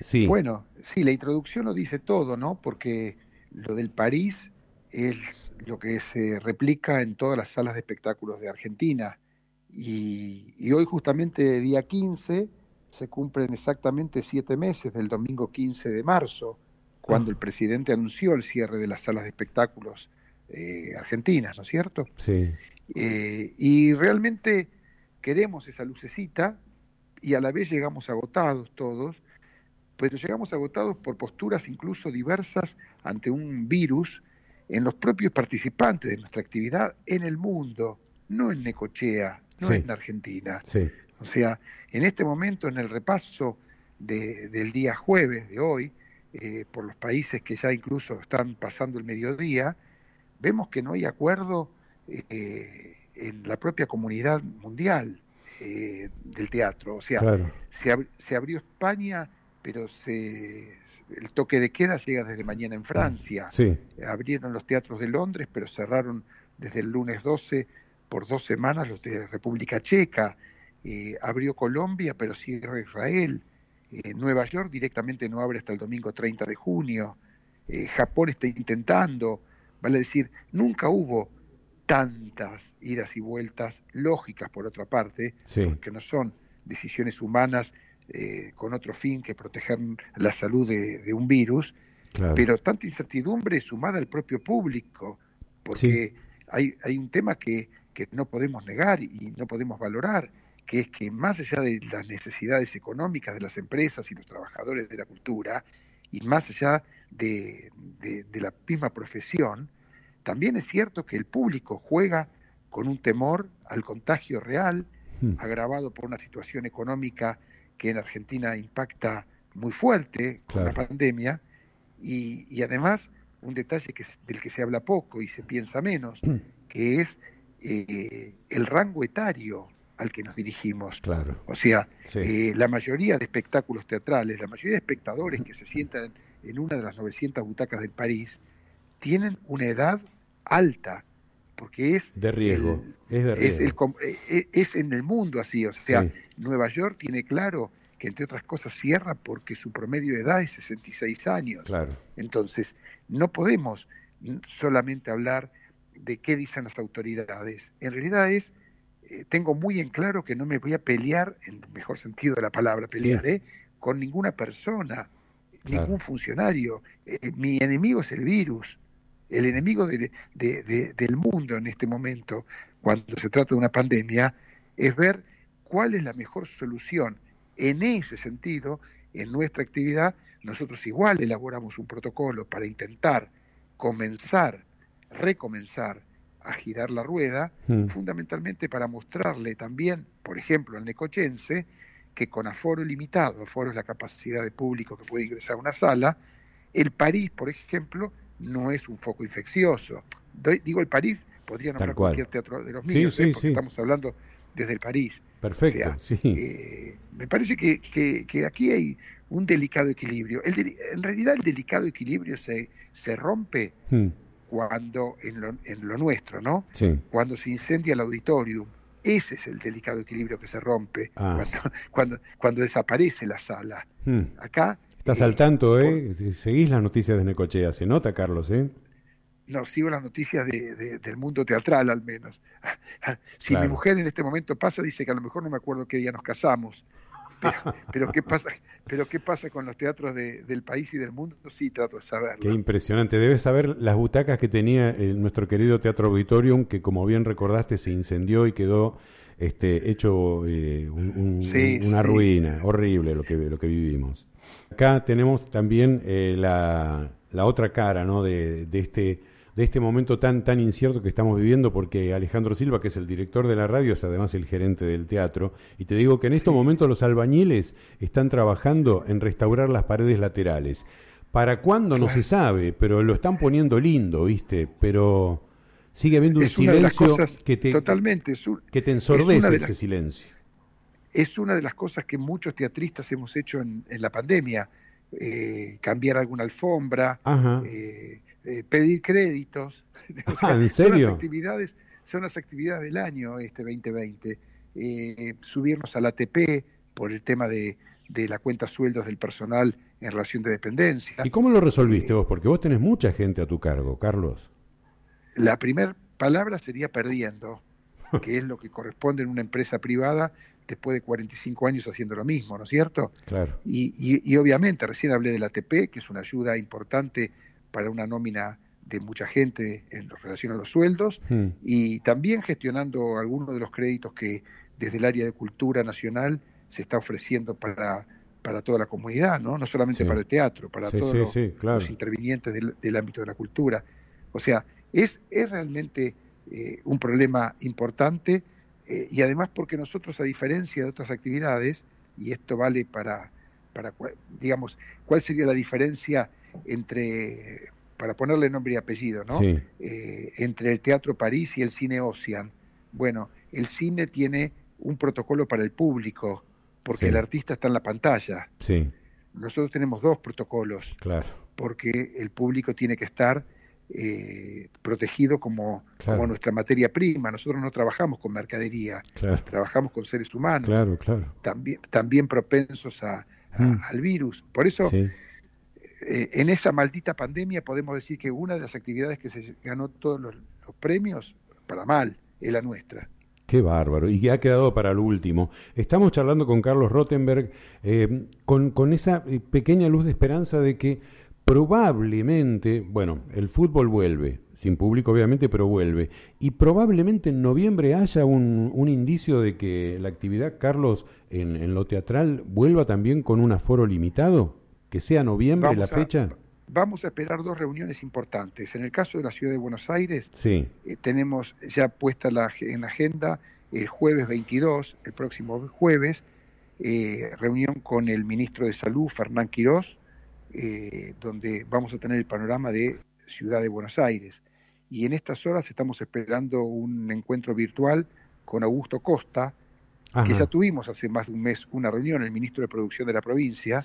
Sí. Bueno, sí, la introducción lo dice todo, ¿no? Porque lo del París es lo que se replica en todas las salas de espectáculos de Argentina. Y, hoy justamente día 15 se cumplen exactamente siete meses del domingo 15 de marzo, cuando el presidente anunció el cierre de las salas de espectáculos eh, argentinas, ¿no es cierto? Sí. Eh, y realmente queremos esa lucecita y a la vez llegamos agotados todos pero llegamos agotados por posturas incluso diversas ante un virus en los propios participantes de nuestra actividad en el mundo, no en Necochea, no en Argentina. O sea, en este momento, en el repaso del día jueves de hoy, eh, por los países que ya incluso están pasando el mediodía, vemos que no hay acuerdo eh, en la propia comunidad mundial eh, del teatro. O sea, se abrió España pero se, el toque de queda llega desde mañana en Francia. Abrieron los teatros de Londres, pero cerraron desde el lunes 12 por dos semanas los de República Checa. Eh, abrió Colombia, pero cierra Israel. Eh, Nueva York directamente no abre hasta el domingo 30 de junio. Eh, Japón está intentando. Vale decir, nunca hubo tantas idas y vueltas lógicas, por otra parte, que no son decisiones humanas eh, con otro fin que proteger la salud de, un virus, pero tanta incertidumbre sumada al propio público, porque hay, hay un tema que, que no podemos negar y no podemos valorar, que es que más allá de las necesidades económicas de las empresas y los trabajadores de la cultura, y más allá de, de, la misma profesión, también es cierto que el público juega con un temor al contagio real, hmm. agravado por una situación económica que en Argentina impacta muy fuerte con la pandemia, y, además un detalle que, del que se habla poco y se piensa menos, que es eh, el rango etario al que nos dirigimos. Claro. O sea, eh, la mayoría de espectáculos teatrales, la mayoría de espectadores que se sientan en una de las 900 butacas del París, tienen una edad alta, porque es... De riesgo, es de riesgo. Eh, es, en el mundo así, o sea, Nueva York tiene claro que entre otras cosas cierra porque su promedio de edad es 66 años. Claro. Entonces, no podemos solamente hablar de qué dicen las autoridades. En realidad es, eh, tengo muy en claro que no me voy a pelear, en el mejor sentido de la palabra, pelear, ¿eh? con ninguna persona, ningún funcionario. Eh, mi enemigo es el virus. El enemigo del mundo en este momento, cuando se trata de una pandemia, es ver cuál es la mejor solución. En ese sentido, en nuestra actividad, nosotros igual elaboramos un protocolo para intentar comenzar, recomenzar a girar la rueda, hmm. fundamentalmente para mostrarle también, por ejemplo, al necochense, que con aforo limitado, aforo es la capacidad de público que puede ingresar a una sala, el París, por ejemplo, no es un foco infeccioso. digo el París, podría nombrar cualquier teatro de los míos, ¿eh? porque estamos hablando desde el París. Perfecto, sí. Eh, me parece que, que, aquí hay un delicado equilibrio. El en realidad el delicado equilibrio se, se rompe hmm. cuando, en lo, en lo, nuestro, ¿no? Sí. Cuando se incendia el auditorium. Ese es el delicado equilibrio que se rompe ah. cuando, cuando, cuando, desaparece la sala. Hmm. Acá... Estás al tanto, ¿eh? Seguís las noticias de Necochea, se nota, Carlos, ¿eh? no sigo las noticias de, del mundo teatral al menos. Si mi mujer en este momento pasa, dice que a lo mejor no me acuerdo qué día nos casamos. Pero, ¿qué pasa pero qué pasa con los teatros del país y del mundo sí trato de saberlo qué impresionante debes saber las butacas que tenía eh, nuestro querido teatro auditorium que como bien recordaste se incendió y quedó este hecho eh, una ruina horrible lo que lo que vivimos acá tenemos también eh, la, la otra cara no de, de este de este momento tan, tan incierto que estamos viviendo, porque Alejandro Silva, que es el director de la radio, es además el gerente del teatro, y te digo que en estos momentos los albañiles están trabajando en restaurar las paredes laterales. ¿Para cuándo? No se sabe, pero lo están poniendo lindo, ¿viste? Pero sigue habiendo un silencio que te, totalmente, que te ensordece ese silencio. Es una de las cosas que muchos teatristas hemos hecho en, la pandemia. Eh, cambiar alguna alfombra, eh, eh, pedir créditos. Ah, ¿En serio? Son las actividades, son las actividades del año este 2020. subirnos al ATP por el tema de, de la cuenta sueldos del personal en relación de dependencia. ¿Y cómo lo resolviste vos? Porque vos tenés mucha gente a tu cargo, Carlos. La primera palabra sería perdiendo, que es lo que corresponde en una empresa privada después de 45 años haciendo lo mismo, ¿no es cierto? Claro. Y, y, obviamente, recién hablé del ATP, que es una ayuda importante para una nómina de mucha gente en relación a los sueldos, hmm. y también gestionando algunos de los créditos que desde el área de cultura nacional se está ofreciendo para, para toda la comunidad, ¿no? No solamente para el teatro, para todos los, intervinientes del, ámbito de la cultura. O sea, es, es realmente eh, un problema importante eh, y además porque nosotros, a diferencia de otras actividades, y esto vale para, para digamos, ¿cuál sería la diferencia entre, para ponerle nombre y apellido, ¿no? Eh, entre el Teatro París y el Cine Ocean? Bueno, el cine tiene un protocolo para el público, porque el artista está en la pantalla. Sí. Nosotros tenemos dos protocolos, claro. porque el público tiene que estar eh, protegido como, como, nuestra materia prima. Nosotros no trabajamos con mercadería, trabajamos con seres humanos, claro, claro. También, también propensos a, mm. al virus. Por eso, eh, en esa maldita pandemia podemos decir que una de las actividades que se ganó todos los, premios, para mal, es la nuestra. Qué bárbaro. Y ha quedado para lo último. Estamos charlando con Carlos Rottenberg eh, con, con, esa pequeña luz de esperanza de que probablemente, bueno, el fútbol vuelve, sin público obviamente, pero vuelve. Y probablemente en noviembre haya un, un indicio de que la actividad, Carlos, en, lo teatral vuelva también con un aforo limitado, que sea noviembre la fecha. Vamos a esperar dos reuniones importantes. En el caso de la ciudad de Buenos Aires, sí. Eh, tenemos ya puesta la, en la agenda el jueves 22, el próximo jueves, eh, reunión con el ministro de Salud, Fernán Quirós, eh, donde vamos a tener el panorama de Ciudad de Buenos Aires. Y en estas horas estamos esperando un encuentro virtual con Augusto Costa, que ya tuvimos hace más de un mes una reunión, el ministro de Producción de la provincia,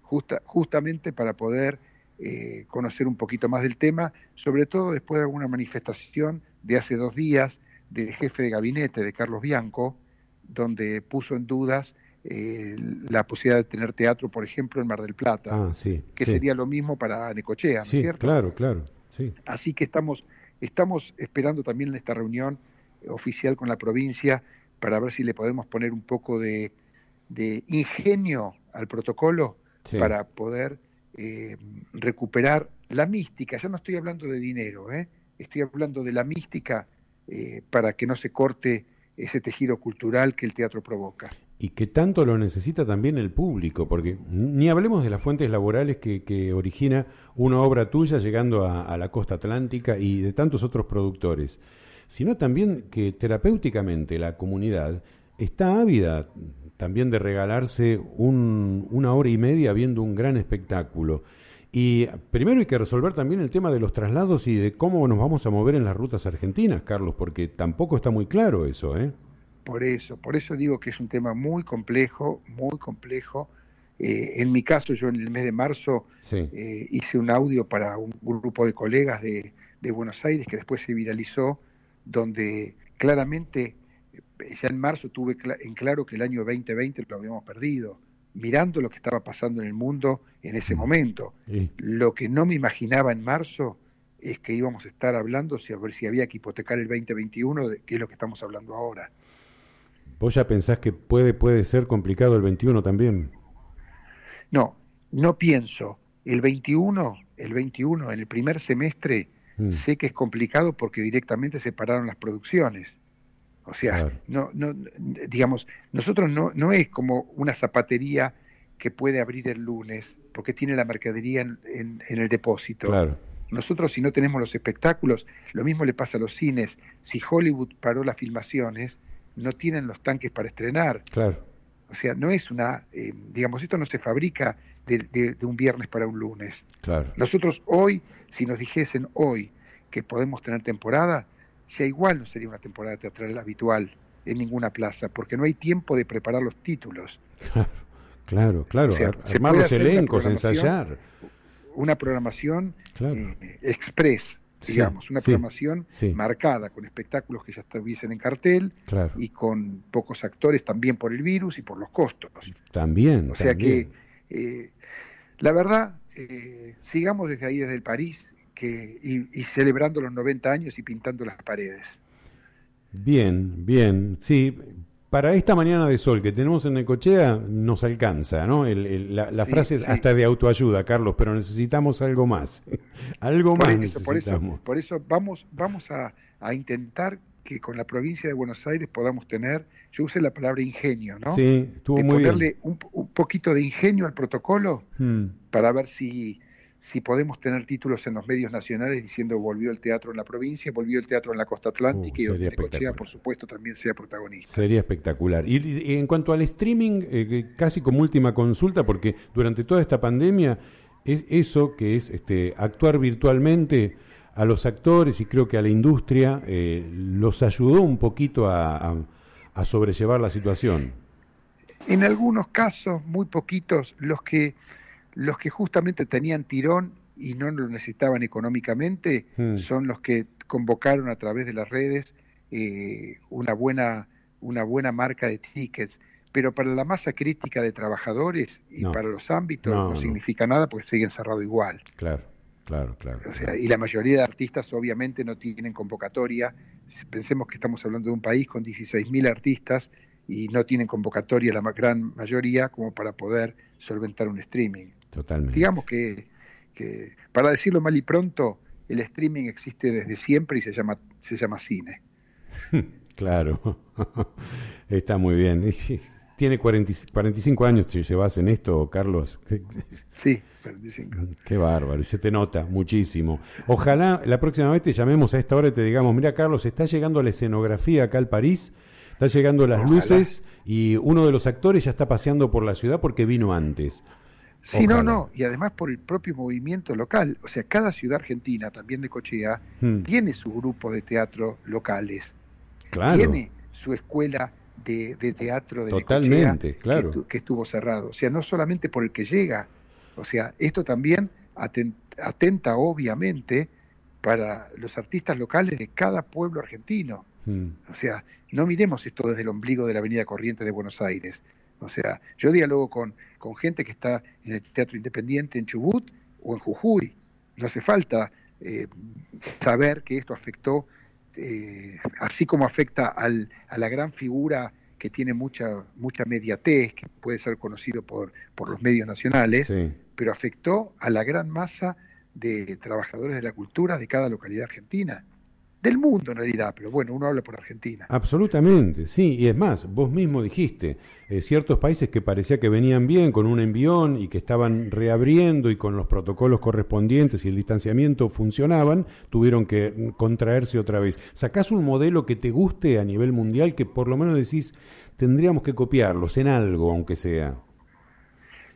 justa, justamente para poder eh, conocer un poquito más del tema, sobre todo después de alguna manifestación de hace dos días del jefe de gabinete de Carlos Bianco, donde puso en dudas eh, la posibilidad de tener teatro, por ejemplo, en Mar del Plata, ah, que sería lo mismo para Necochea, ¿no es cierto? Claro, claro, sí. Así que estamos, estamos esperando también en esta reunión oficial con la provincia para ver si le podemos poner un poco de, ingenio al protocolo para poder eh, recuperar la mística. Ya no estoy hablando de dinero, ¿eh? estoy hablando de la mística eh, para que no se corte ese tejido cultural que el teatro provoca y que tanto lo necesita también el público, porque ni hablemos de las fuentes laborales que, origina una obra tuya llegando a, la costa atlántica y de tantos otros productores, sino también que terapéuticamente la comunidad está ávida también de regalarse una hora y media viendo un gran espectáculo. Y primero hay que resolver también el tema de los traslados y de cómo nos vamos a mover en las rutas argentinas, Carlos, porque tampoco está muy claro eso, ¿eh? Por eso, por eso digo que es un tema muy complejo, muy complejo. Eh, en mi caso, yo en el mes de marzo eh, hice un audio para un grupo de colegas de, Buenos Aires que después se viralizó, donde claramente eh, ya en marzo tuve en claro que el año 2020 lo habíamos perdido, mirando lo que estaba pasando en el mundo en ese momento. Lo que no me imaginaba en marzo es que íbamos a estar hablando si a ver si había que hipotecar el 2021, de, que es lo que estamos hablando ahora. ¿Vos ya pensás que puede, puede ser complicado el 21 también? No, no pienso. El 21, el 21, en el primer semestre, mm. sé que es complicado porque directamente se pararon las producciones. O sea, no, no, digamos, nosotros no, no es como una zapatería que puede abrir el lunes porque tiene la mercadería en, en, el depósito. Claro. Nosotros si no tenemos los espectáculos, lo mismo le pasa a los cines. Si Hollywood paró las filmaciones, no tienen los tanques para estrenar. Claro. O sea, no es una, eh, digamos, esto no se fabrica de, un viernes para un lunes. Claro. Nosotros hoy, si nos dijesen hoy que podemos tener temporada, ya igual no sería una temporada teatral habitual en ninguna plaza, porque no hay tiempo de preparar los títulos. Claro, claro, armar los elencos, ensayar. Una programación eh, express, digamos, una programación marcada con espectáculos que ya estuviesen en cartel y con pocos actores también por el virus y por los costos. También. O sea que, eh, la verdad, eh, sigamos desde ahí, desde el París, que, y, celebrando los 90 años y pintando las paredes. Bien, bien, sí. Para esta mañana de sol que tenemos en Necochea nos alcanza, ¿no? la, frase es hasta de autoayuda, Carlos, pero necesitamos algo más. algo más necesitamos. Por eso, vamos, vamos a, intentar que con la provincia de Buenos Aires podamos tener, yo usé la palabra ingenio, ¿no? Sí, estuvo muy ponerle Un, un, poquito de ingenio al protocolo hmm. para ver si si podemos tener títulos en los medios nacionales diciendo volvió el teatro en la provincia, volvió el teatro en la costa atlántica uh, y donde Necochea, por supuesto, también sea protagonista. Sería espectacular. Y, en cuanto al streaming, eh, casi como última consulta, porque durante toda esta pandemia, es eso que es este, actuar virtualmente a los actores y creo que a la industria eh, los ayudó un poquito a sobrellevar la situación. En algunos casos, muy poquitos, los que los que justamente tenían tirón y no lo necesitaban económicamente hmm. son los que convocaron a través de las redes eh, una, buena, una buena marca de tickets. Pero para la masa crítica de trabajadores y para los ámbitos no, significa nada porque siguen cerrado igual. Claro, claro, claro. O sea, y la mayoría de artistas obviamente no tienen convocatoria. Pensemos que estamos hablando de un país con 16.000 artistas y no tienen convocatoria la gran mayoría como para poder solventar un streaming. Totalmente. Digamos que, para decirlo mal y pronto, el streaming existe desde siempre y se llama, se llama cine. Claro, está muy bien. Tiene 45 años que llevas en esto, Carlos. Sí, 45. Qué bárbaro, y se te nota muchísimo. Ojalá la próxima vez te llamemos a esta hora y te digamos, mira Carlos, está llegando la escenografía acá al París, está llegando las luces y uno de los actores ya está paseando por la ciudad porque vino antes. Sí, no, no, y además por el propio movimiento local. O sea, cada ciudad argentina, también de Cochea, hmm. tiene su grupo de teatro locales. Claro. Tiene su escuela de, teatro de Totalmente, claro. que, estuvo cerrado. O sea, no solamente por el que llega. O sea, esto también atenta, obviamente para los artistas locales de cada pueblo argentino. Hmm. O sea, no miremos esto desde el ombligo de la Avenida Corriente de Buenos Aires. O sea, yo dialogo con, con gente que está en el teatro independiente en Chubut o en Jujuy. No hace falta eh, saber que esto afectó, eh, así como afecta al, a la gran figura que tiene mucha, mucha mediatez, que puede ser conocido por, por los medios nacionales, pero afectó a la gran masa de trabajadores de la cultura de cada localidad argentina del mundo en realidad, pero bueno, uno habla por Argentina. Absolutamente, sí, y es más, vos mismo dijiste, eh, ciertos países que parecía que venían bien con un envión y que estaban reabriendo y con los protocolos correspondientes y el distanciamiento funcionaban, tuvieron que contraerse otra vez. ¿Sacás un modelo que te guste a nivel mundial que por lo menos decís, tendríamos que copiarlos en algo, aunque sea?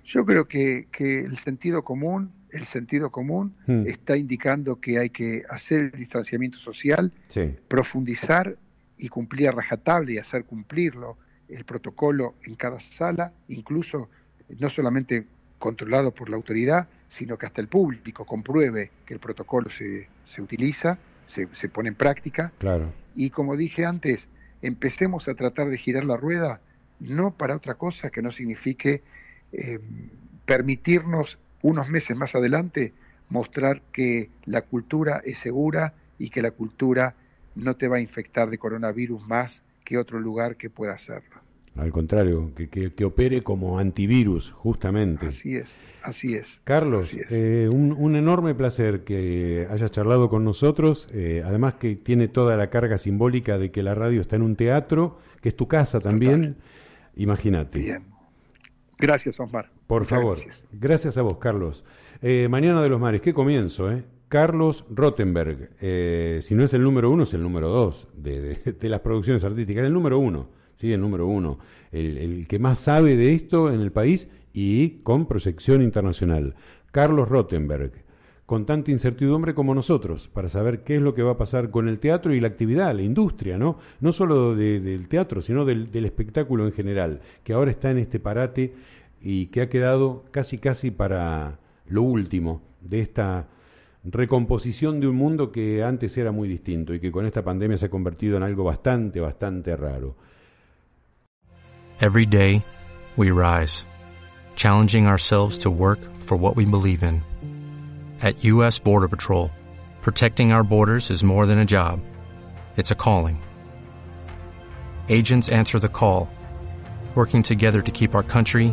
Yo creo que, que el sentido común el sentido común hmm. está indicando que hay que hacer el distanciamiento social, profundizar y cumplir a rajatable y hacer cumplirlo el protocolo en cada sala, incluso no solamente controlado por la autoridad, sino que hasta el público compruebe que el protocolo se, se utiliza, se, se, pone en práctica. Claro. Y como dije antes, empecemos a tratar de girar la rueda, no para otra cosa que no signifique eh, permitirnos unos meses más adelante mostrar que la cultura es segura y que la cultura no te va a infectar de coronavirus más que otro lugar que pueda hacerlo. Al contrario, que, que, opere como antivirus, justamente. Así es, así es. Carlos, Eh, un, enorme placer que hayas charlado con nosotros, eh, además que tiene toda la carga simbólica de que la radio está en un teatro, que es tu casa también. Imagínate. Bien. Gracias, Osmar. Por favor. Gracias. a vos, Carlos. Eh, Mañana de los Mares, qué comienzo, ¿eh? Carlos Rottenberg. Eh, si no es el número uno, es el número dos de, las producciones artísticas. El número uno, sí, el número uno. El, que más sabe de esto en el país y con proyección internacional. Carlos Rottenberg, con tanta incertidumbre como nosotros, para saber qué es lo que va a pasar con el teatro y la actividad, la industria, ¿no? No solo del teatro, sino del, del espectáculo en general, que ahora está en este parate y que ha quedado casi casi para lo último de esta recomposición de un mundo que antes era muy distinto y que con esta pandemia se ha convertido en algo bastante, bastante raro. Every day, we rise, challenging ourselves to work for what we believe in. At U.S. Border Patrol, protecting our borders is more than a job, it's a calling. Agents answer the call, working together to keep our country